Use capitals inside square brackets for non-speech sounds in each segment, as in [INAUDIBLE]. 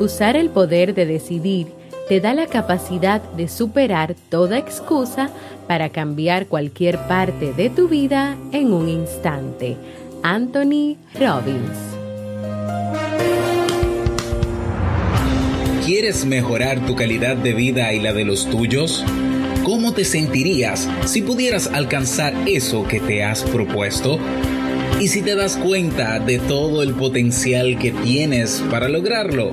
Usar el poder de decidir te da la capacidad de superar toda excusa para cambiar cualquier parte de tu vida en un instante. Anthony Robbins. ¿Quieres mejorar tu calidad de vida y la de los tuyos? ¿Cómo te sentirías si pudieras alcanzar eso que te has propuesto? ¿Y si te das cuenta de todo el potencial que tienes para lograrlo?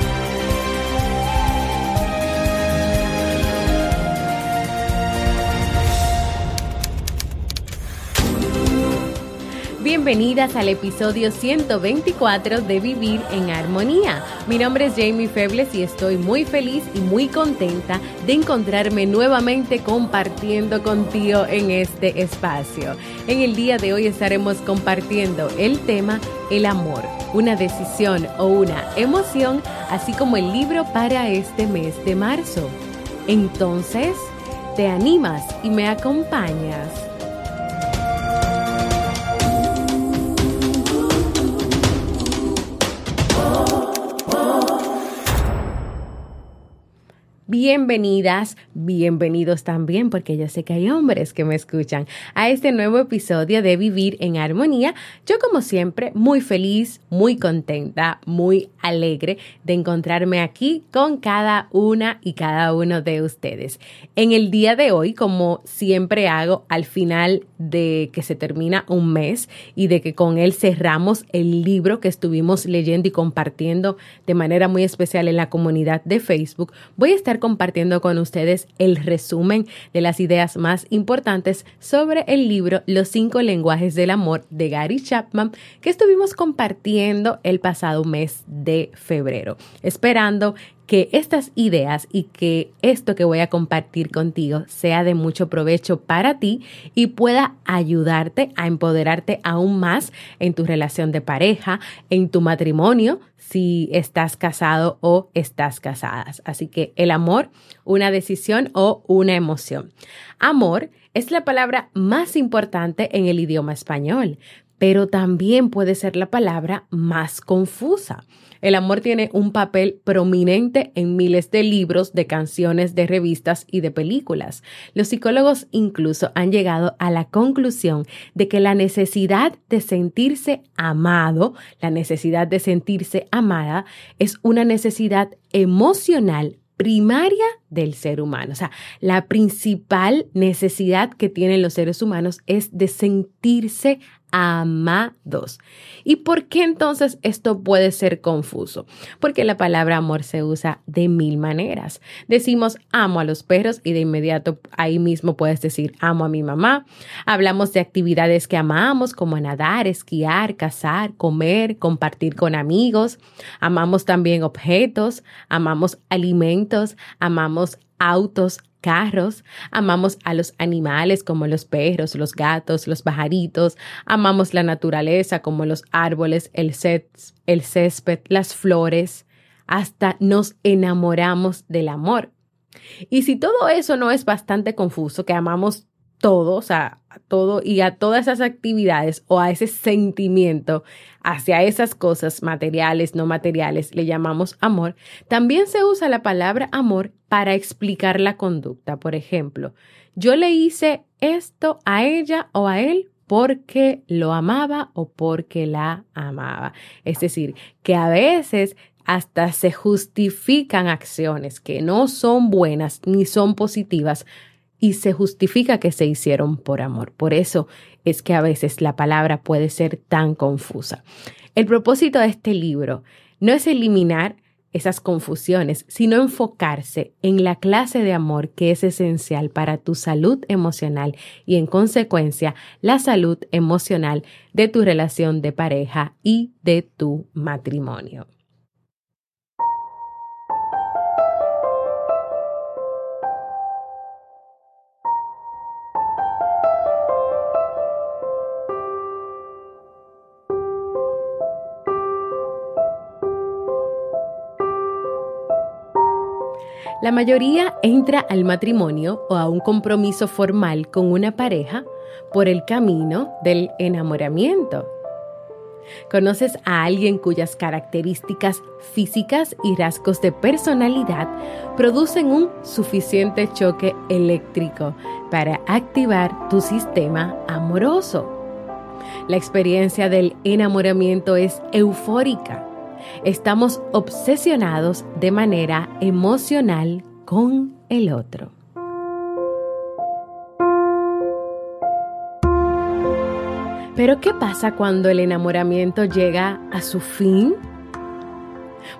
Bienvenidas al episodio 124 de Vivir en Armonía. Mi nombre es Jamie Febles y estoy muy feliz y muy contenta de encontrarme nuevamente compartiendo contigo en este espacio. En el día de hoy estaremos compartiendo el tema El amor, una decisión o una emoción, así como el libro para este mes de marzo. Entonces, ¿te animas y me acompañas? Bienvenidas, bienvenidos también, porque yo sé que hay hombres que me escuchan a este nuevo episodio de Vivir en Armonía. Yo como siempre, muy feliz, muy contenta, muy alegre de encontrarme aquí con cada una y cada uno de ustedes. En el día de hoy, como siempre hago al final de que se termina un mes y de que con él cerramos el libro que estuvimos leyendo y compartiendo de manera muy especial en la comunidad de Facebook, voy a estar compartiendo con ustedes el resumen de las ideas más importantes sobre el libro Los cinco lenguajes del amor de Gary Chapman que estuvimos compartiendo el pasado mes de febrero, esperando que estas ideas y que esto que voy a compartir contigo sea de mucho provecho para ti y pueda ayudarte a empoderarte aún más en tu relación de pareja, en tu matrimonio, si estás casado o estás casadas. Así que el amor, una decisión o una emoción. Amor es la palabra más importante en el idioma español, pero también puede ser la palabra más confusa. El amor tiene un papel prominente en miles de libros, de canciones, de revistas y de películas. Los psicólogos incluso han llegado a la conclusión de que la necesidad de sentirse amado, la necesidad de sentirse amada, es una necesidad emocional primaria del ser humano. O sea, la principal necesidad que tienen los seres humanos es de sentirse amados. ¿Y por qué entonces esto puede ser confuso? Porque la palabra amor se usa de mil maneras. Decimos amo a los perros y de inmediato ahí mismo puedes decir amo a mi mamá. Hablamos de actividades que amamos como nadar, esquiar, cazar, comer, compartir con amigos. Amamos también objetos, amamos alimentos, amamos autos, carros, amamos a los animales como los perros, los gatos, los pajaritos, amamos la naturaleza como los árboles, el, el césped, las flores, hasta nos enamoramos del amor. Y si todo eso no es bastante confuso, que amamos todo, o sea, a todo y a todas esas actividades o a ese sentimiento hacia esas cosas materiales, no materiales, le llamamos amor, también se usa la palabra amor para explicar la conducta. Por ejemplo, yo le hice esto a ella o a él porque lo amaba o porque la amaba. Es decir, que a veces hasta se justifican acciones que no son buenas ni son positivas y se justifica que se hicieron por amor. Por eso es que a veces la palabra puede ser tan confusa. El propósito de este libro no es eliminar esas confusiones, sino enfocarse en la clase de amor que es esencial para tu salud emocional y en consecuencia la salud emocional de tu relación de pareja y de tu matrimonio. La mayoría entra al matrimonio o a un compromiso formal con una pareja por el camino del enamoramiento. ¿Conoces a alguien cuyas características físicas y rasgos de personalidad producen un suficiente choque eléctrico para activar tu sistema amoroso? La experiencia del enamoramiento es eufórica estamos obsesionados de manera emocional con el otro. Pero ¿qué pasa cuando el enamoramiento llega a su fin?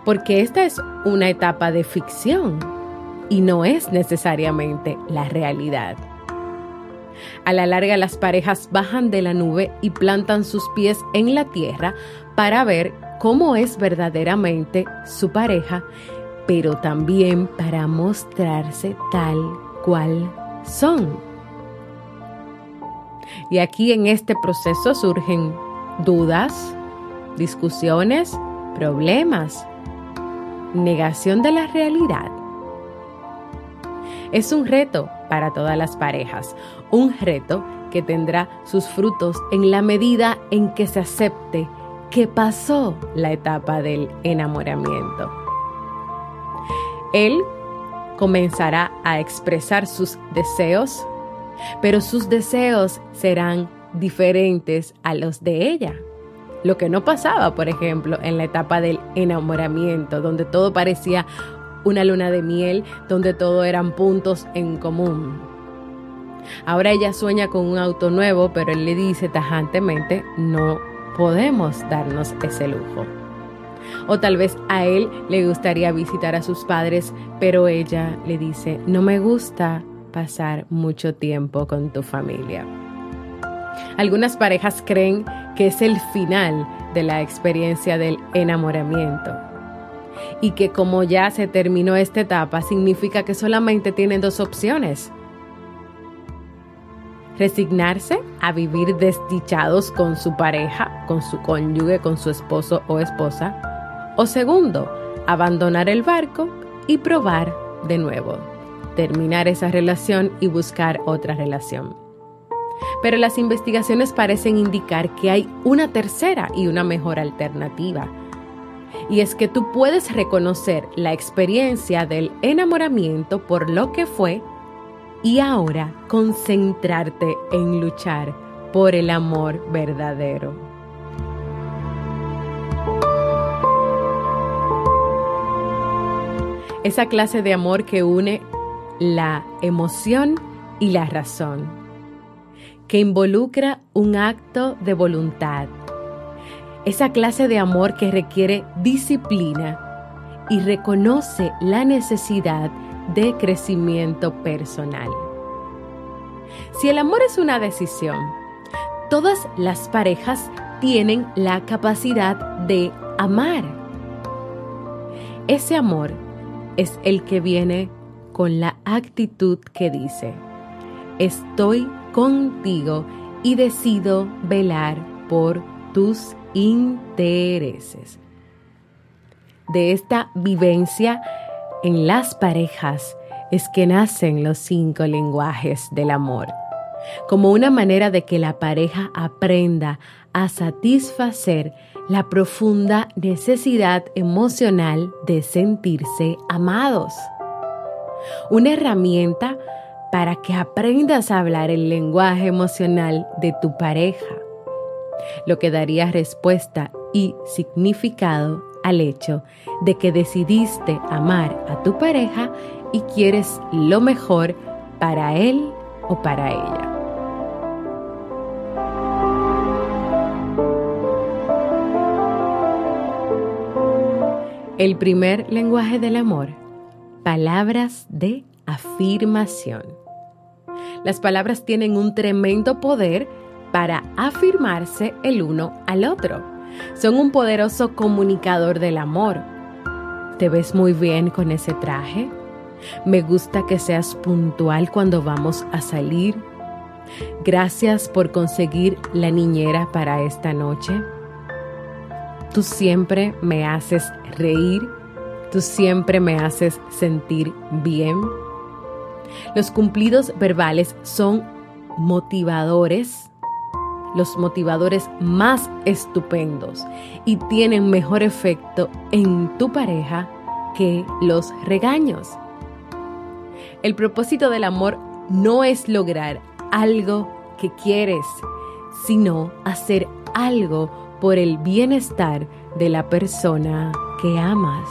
Porque esta es una etapa de ficción y no es necesariamente la realidad. A la larga las parejas bajan de la nube y plantan sus pies en la tierra para ver cómo es verdaderamente su pareja, pero también para mostrarse tal cual son. Y aquí en este proceso surgen dudas, discusiones, problemas, negación de la realidad. Es un reto para todas las parejas, un reto que tendrá sus frutos en la medida en que se acepte que pasó la etapa del enamoramiento. Él comenzará a expresar sus deseos, pero sus deseos serán diferentes a los de ella. Lo que no pasaba, por ejemplo, en la etapa del enamoramiento, donde todo parecía una luna de miel, donde todo eran puntos en común. Ahora ella sueña con un auto nuevo, pero él le dice tajantemente, no podemos darnos ese lujo. O tal vez a él le gustaría visitar a sus padres, pero ella le dice, no me gusta pasar mucho tiempo con tu familia. Algunas parejas creen que es el final de la experiencia del enamoramiento y que como ya se terminó esta etapa significa que solamente tienen dos opciones, resignarse a vivir desdichados con su pareja, con su cónyuge, con su esposo o esposa. O segundo, abandonar el barco y probar de nuevo, terminar esa relación y buscar otra relación. Pero las investigaciones parecen indicar que hay una tercera y una mejor alternativa. Y es que tú puedes reconocer la experiencia del enamoramiento por lo que fue y ahora concentrarte en luchar por el amor verdadero. Esa clase de amor que une la emoción y la razón, que involucra un acto de voluntad. Esa clase de amor que requiere disciplina y reconoce la necesidad de crecimiento personal. Si el amor es una decisión, todas las parejas tienen la capacidad de amar. Ese amor es el que viene con la actitud que dice, estoy contigo y decido velar por tus intereses. De esta vivencia en las parejas es que nacen los cinco lenguajes del amor, como una manera de que la pareja aprenda a satisfacer la profunda necesidad emocional de sentirse amados. Una herramienta para que aprendas a hablar el lenguaje emocional de tu pareja, lo que daría respuesta y significado al hecho de que decidiste amar a tu pareja y quieres lo mejor para él o para ella. El primer lenguaje del amor, palabras de afirmación. Las palabras tienen un tremendo poder para afirmarse el uno al otro. Son un poderoso comunicador del amor. ¿Te ves muy bien con ese traje? Me gusta que seas puntual cuando vamos a salir. Gracias por conseguir la niñera para esta noche. Tú siempre me haces reír, tú siempre me haces sentir bien. Los cumplidos verbales son motivadores, los motivadores más estupendos y tienen mejor efecto en tu pareja que los regaños. El propósito del amor no es lograr algo que quieres, sino hacer algo por el bienestar de la persona que amas.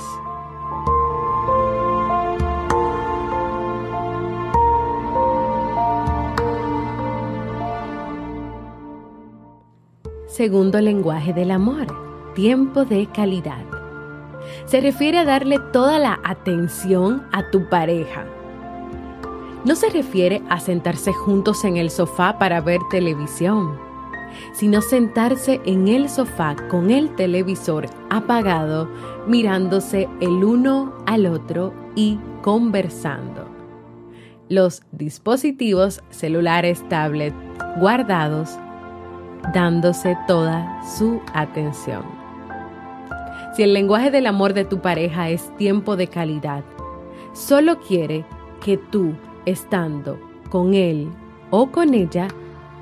Segundo lenguaje del amor, tiempo de calidad. Se refiere a darle toda la atención a tu pareja. No se refiere a sentarse juntos en el sofá para ver televisión sino sentarse en el sofá con el televisor apagado, mirándose el uno al otro y conversando. Los dispositivos celulares, tablet guardados, dándose toda su atención. Si el lenguaje del amor de tu pareja es tiempo de calidad, solo quiere que tú, estando con él o con ella,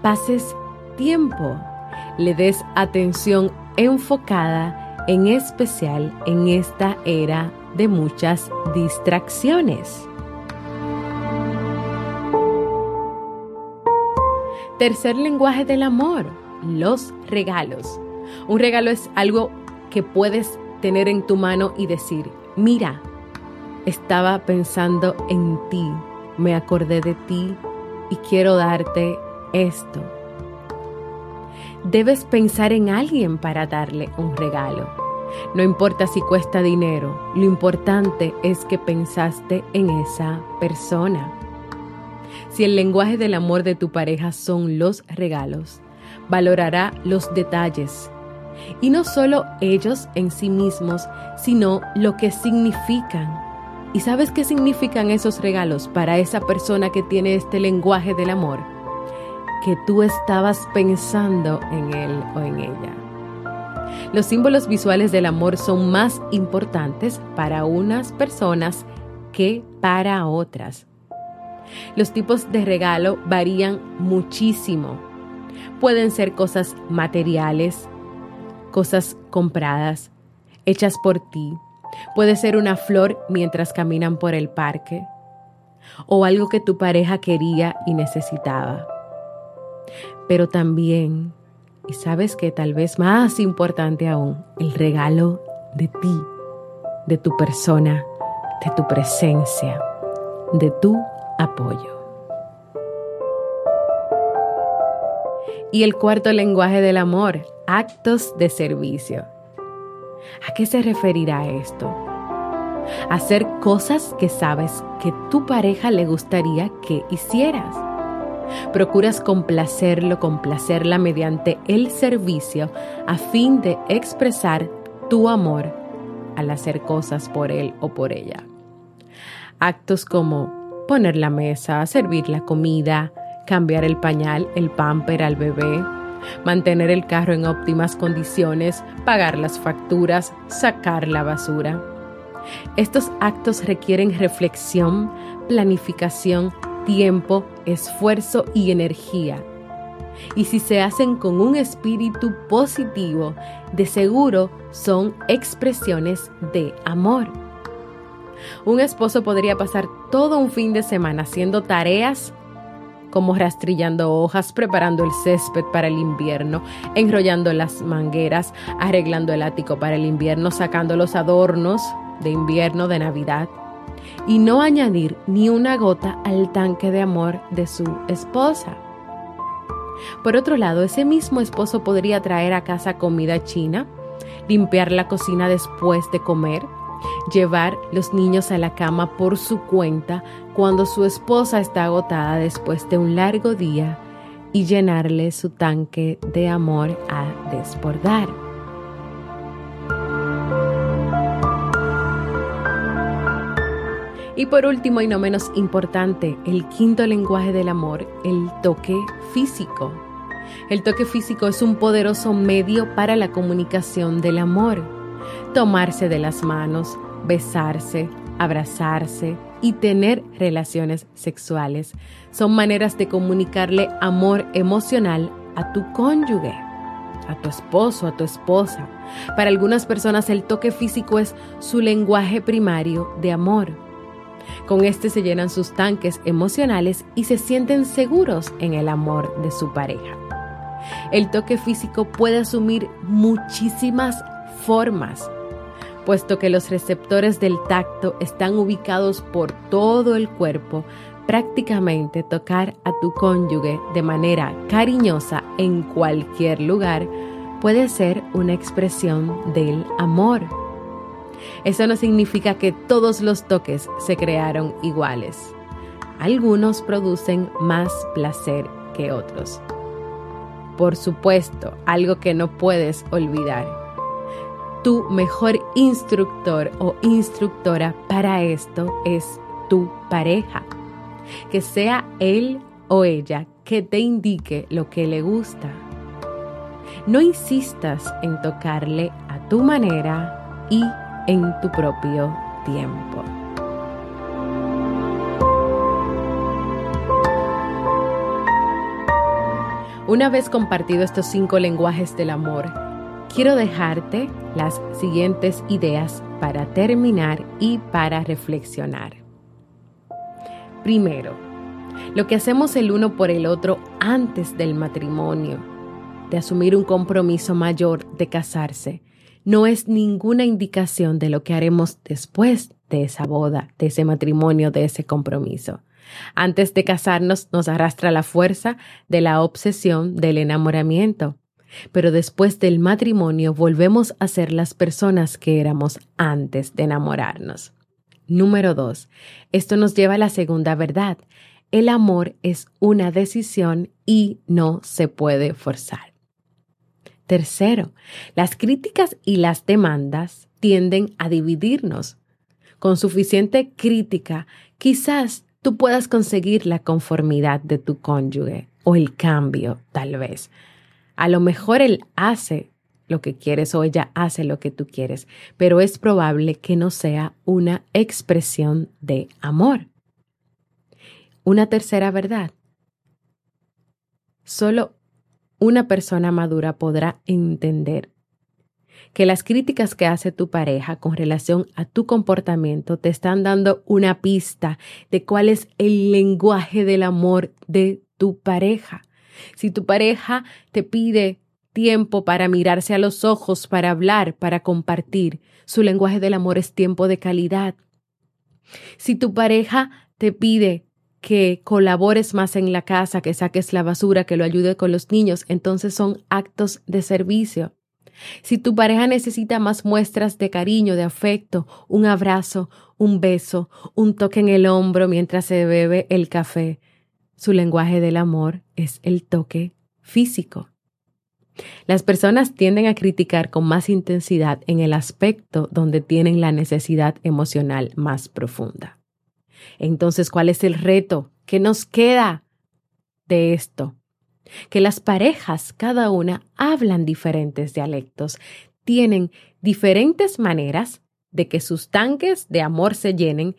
pases tiempo le des atención enfocada, en especial en esta era de muchas distracciones. Tercer lenguaje del amor, los regalos. Un regalo es algo que puedes tener en tu mano y decir, mira, estaba pensando en ti, me acordé de ti y quiero darte esto debes pensar en alguien para darle un regalo. No importa si cuesta dinero, lo importante es que pensaste en esa persona. Si el lenguaje del amor de tu pareja son los regalos, valorará los detalles. Y no solo ellos en sí mismos, sino lo que significan. ¿Y sabes qué significan esos regalos para esa persona que tiene este lenguaje del amor? Que tú estabas pensando en él o en ella. Los símbolos visuales del amor son más importantes para unas personas que para otras. Los tipos de regalo varían muchísimo. Pueden ser cosas materiales, cosas compradas, hechas por ti. Puede ser una flor mientras caminan por el parque o algo que tu pareja quería y necesitaba pero también, y sabes que tal vez más importante aún, el regalo de ti, de tu persona, de tu presencia, de tu apoyo. Y el cuarto lenguaje del amor, actos de servicio. ¿A qué se referirá esto? Hacer cosas que sabes que tu pareja le gustaría que hicieras Procuras complacerlo, complacerla mediante el servicio a fin de expresar tu amor al hacer cosas por él o por ella. Actos como poner la mesa, servir la comida, cambiar el pañal, el pamper al bebé, mantener el carro en óptimas condiciones, pagar las facturas, sacar la basura. Estos actos requieren reflexión, planificación tiempo, esfuerzo y energía. Y si se hacen con un espíritu positivo, de seguro son expresiones de amor. Un esposo podría pasar todo un fin de semana haciendo tareas como rastrillando hojas, preparando el césped para el invierno, enrollando las mangueras, arreglando el ático para el invierno, sacando los adornos de invierno, de Navidad y no añadir ni una gota al tanque de amor de su esposa. Por otro lado, ese mismo esposo podría traer a casa comida china, limpiar la cocina después de comer, llevar los niños a la cama por su cuenta cuando su esposa está agotada después de un largo día y llenarle su tanque de amor a desbordar. Y por último y no menos importante, el quinto lenguaje del amor, el toque físico. El toque físico es un poderoso medio para la comunicación del amor. Tomarse de las manos, besarse, abrazarse y tener relaciones sexuales son maneras de comunicarle amor emocional a tu cónyuge, a tu esposo, a tu esposa. Para algunas personas el toque físico es su lenguaje primario de amor. Con este se llenan sus tanques emocionales y se sienten seguros en el amor de su pareja. El toque físico puede asumir muchísimas formas, puesto que los receptores del tacto están ubicados por todo el cuerpo. Prácticamente tocar a tu cónyuge de manera cariñosa en cualquier lugar puede ser una expresión del amor. Eso no significa que todos los toques se crearon iguales. Algunos producen más placer que otros. Por supuesto, algo que no puedes olvidar. Tu mejor instructor o instructora para esto es tu pareja. Que sea él o ella que te indique lo que le gusta. No insistas en tocarle a tu manera y en tu propio tiempo. Una vez compartido estos cinco lenguajes del amor, quiero dejarte las siguientes ideas para terminar y para reflexionar. Primero, lo que hacemos el uno por el otro antes del matrimonio, de asumir un compromiso mayor de casarse, no es ninguna indicación de lo que haremos después de esa boda, de ese matrimonio, de ese compromiso. Antes de casarnos nos arrastra la fuerza de la obsesión del enamoramiento, pero después del matrimonio volvemos a ser las personas que éramos antes de enamorarnos. Número dos, esto nos lleva a la segunda verdad. El amor es una decisión y no se puede forzar. Tercero, las críticas y las demandas tienden a dividirnos. Con suficiente crítica, quizás tú puedas conseguir la conformidad de tu cónyuge o el cambio, tal vez. A lo mejor él hace lo que quieres o ella hace lo que tú quieres, pero es probable que no sea una expresión de amor. Una tercera verdad. Solo una persona madura podrá entender que las críticas que hace tu pareja con relación a tu comportamiento te están dando una pista de cuál es el lenguaje del amor de tu pareja. Si tu pareja te pide tiempo para mirarse a los ojos, para hablar, para compartir, su lenguaje del amor es tiempo de calidad. Si tu pareja te pide que colabores más en la casa, que saques la basura, que lo ayude con los niños, entonces son actos de servicio. Si tu pareja necesita más muestras de cariño, de afecto, un abrazo, un beso, un toque en el hombro mientras se bebe el café, su lenguaje del amor es el toque físico. Las personas tienden a criticar con más intensidad en el aspecto donde tienen la necesidad emocional más profunda. Entonces, ¿cuál es el reto? ¿Qué nos queda de esto? Que las parejas, cada una, hablan diferentes dialectos, tienen diferentes maneras de que sus tanques de amor se llenen,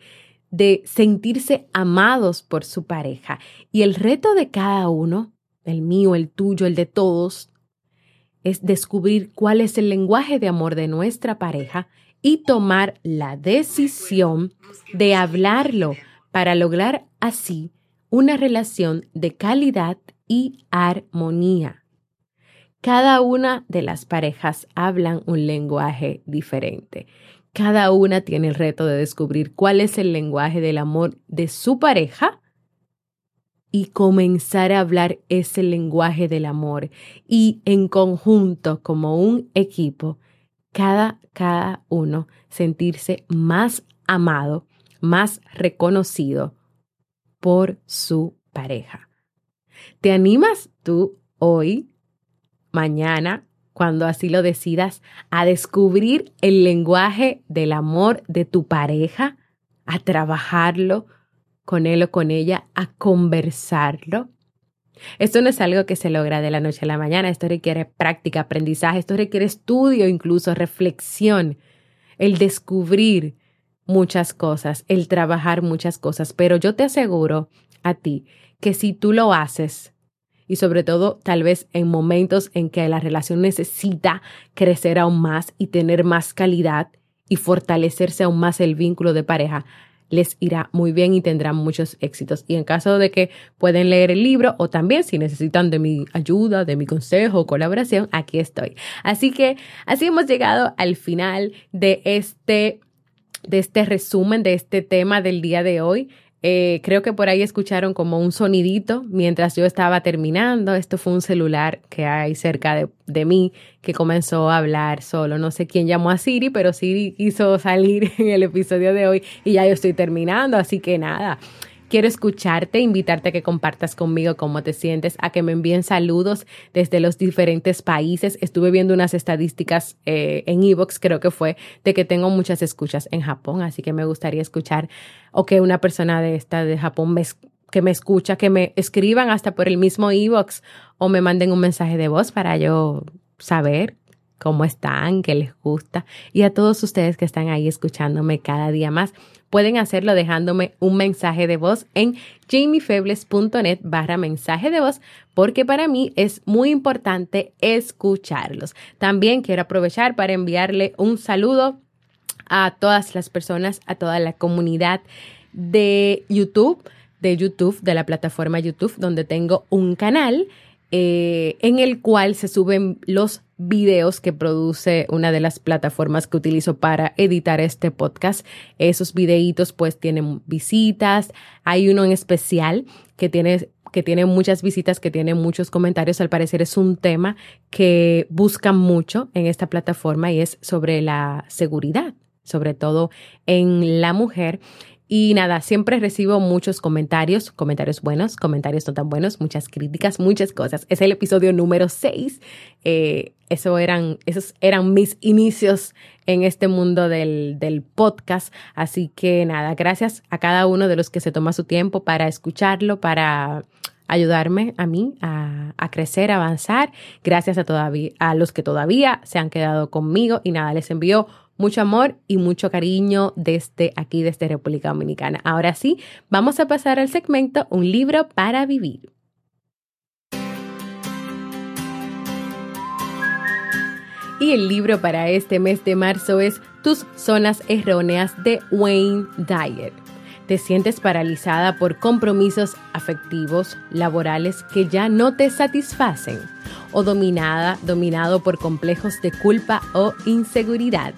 de sentirse amados por su pareja. Y el reto de cada uno, el mío, el tuyo, el de todos, es descubrir cuál es el lenguaje de amor de nuestra pareja y tomar la decisión de hablarlo para lograr así una relación de calidad y armonía. Cada una de las parejas hablan un lenguaje diferente. Cada una tiene el reto de descubrir cuál es el lenguaje del amor de su pareja y comenzar a hablar ese lenguaje del amor y en conjunto como un equipo cada, cada uno sentirse más amado, más reconocido por su pareja. ¿Te animas tú hoy, mañana, cuando así lo decidas, a descubrir el lenguaje del amor de tu pareja, a trabajarlo con él o con ella, a conversarlo? Esto no es algo que se logra de la noche a la mañana, esto requiere práctica, aprendizaje, esto requiere estudio, incluso reflexión, el descubrir muchas cosas, el trabajar muchas cosas, pero yo te aseguro a ti que si tú lo haces, y sobre todo tal vez en momentos en que la relación necesita crecer aún más y tener más calidad y fortalecerse aún más el vínculo de pareja, les irá muy bien y tendrán muchos éxitos. Y en caso de que pueden leer el libro o también si necesitan de mi ayuda, de mi consejo o colaboración, aquí estoy. Así que así hemos llegado al final de este de este resumen de este tema del día de hoy. Eh, creo que por ahí escucharon como un sonidito mientras yo estaba terminando. Esto fue un celular que hay cerca de, de, mí que comenzó a hablar solo. No sé quién llamó a Siri, pero Siri hizo salir [LAUGHS] en el episodio de hoy y ya yo estoy terminando. Así que nada, Quiero escucharte, invitarte a que compartas conmigo cómo te sientes, a que me envíen saludos desde los diferentes países. Estuve viendo unas estadísticas eh, en Evox, creo que fue, de que tengo muchas escuchas en Japón, así que me gustaría escuchar o que una persona de esta de Japón me, que me escucha, que me escriban hasta por el mismo Evox o me manden un mensaje de voz para yo saber cómo están, qué les gusta. Y a todos ustedes que están ahí escuchándome cada día más, pueden hacerlo dejándome un mensaje de voz en jamiefebles.net barra mensaje de voz porque para mí es muy importante escucharlos. También quiero aprovechar para enviarle un saludo a todas las personas, a toda la comunidad de YouTube, de YouTube, de la plataforma YouTube, donde tengo un canal eh, en el cual se suben los videos que produce una de las plataformas que utilizo para editar este podcast. Esos videitos pues tienen visitas. Hay uno en especial que tiene que tiene muchas visitas, que tiene muchos comentarios. Al parecer es un tema que buscan mucho en esta plataforma y es sobre la seguridad, sobre todo en la mujer. Y nada, siempre recibo muchos comentarios, comentarios buenos, comentarios no tan buenos, muchas críticas, muchas cosas. Es el episodio número 6. Eh, eso eran, esos eran mis inicios en este mundo del, del, podcast. Así que nada, gracias a cada uno de los que se toma su tiempo para escucharlo, para ayudarme a mí a, a crecer, a avanzar. Gracias a, todavía, a los que todavía se han quedado conmigo y nada, les envío mucho amor y mucho cariño desde aquí, desde República Dominicana. Ahora sí, vamos a pasar al segmento Un libro para vivir. Y el libro para este mes de marzo es Tus zonas erróneas de Wayne Dyer. ¿Te sientes paralizada por compromisos afectivos, laborales que ya no te satisfacen? ¿O dominada, dominado por complejos de culpa o inseguridad?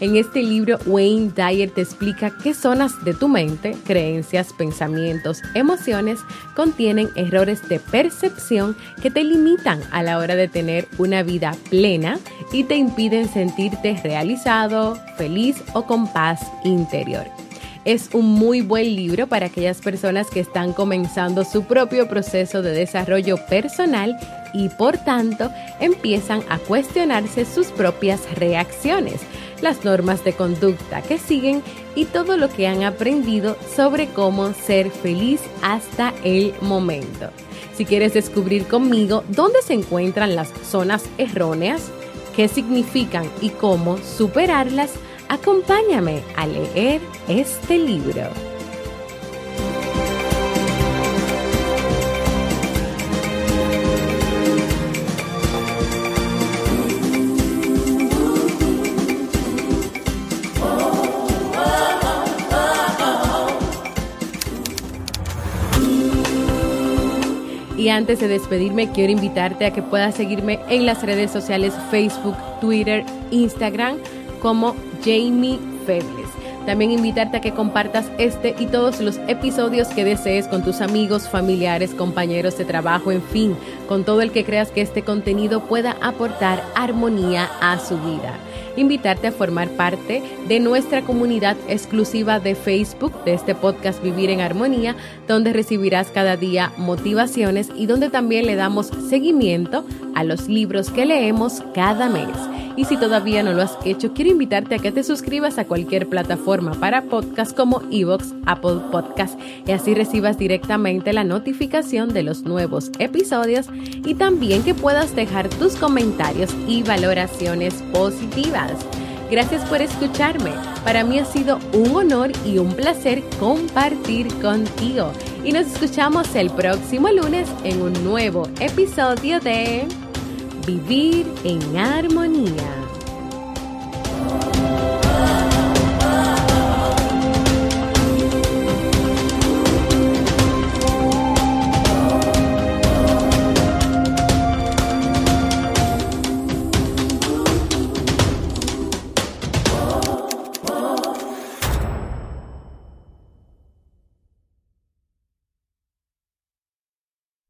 En este libro, Wayne Dyer te explica qué zonas de tu mente, creencias, pensamientos, emociones contienen errores de percepción que te limitan a la hora de tener una vida plena y te impiden sentirte realizado, feliz o con paz interior. Es un muy buen libro para aquellas personas que están comenzando su propio proceso de desarrollo personal y por tanto empiezan a cuestionarse sus propias reacciones las normas de conducta que siguen y todo lo que han aprendido sobre cómo ser feliz hasta el momento. Si quieres descubrir conmigo dónde se encuentran las zonas erróneas, qué significan y cómo superarlas, acompáñame a leer este libro. Y antes de despedirme, quiero invitarte a que puedas seguirme en las redes sociales Facebook, Twitter, Instagram como Jamie Febles. También invitarte a que compartas este y todos los episodios que desees con tus amigos, familiares, compañeros de trabajo, en fin, con todo el que creas que este contenido pueda aportar armonía a su vida invitarte a formar parte de nuestra comunidad exclusiva de Facebook de este podcast Vivir en Armonía, donde recibirás cada día motivaciones y donde también le damos seguimiento a los libros que leemos cada mes. Y si todavía no lo has hecho, quiero invitarte a que te suscribas a cualquier plataforma para podcast como Evox, Apple Podcast y así recibas directamente la notificación de los nuevos episodios y también que puedas dejar tus comentarios y valoraciones positivas. Gracias por escucharme. Para mí ha sido un honor y un placer compartir contigo. Y nos escuchamos el próximo lunes en un nuevo episodio de Vivir en Armonía.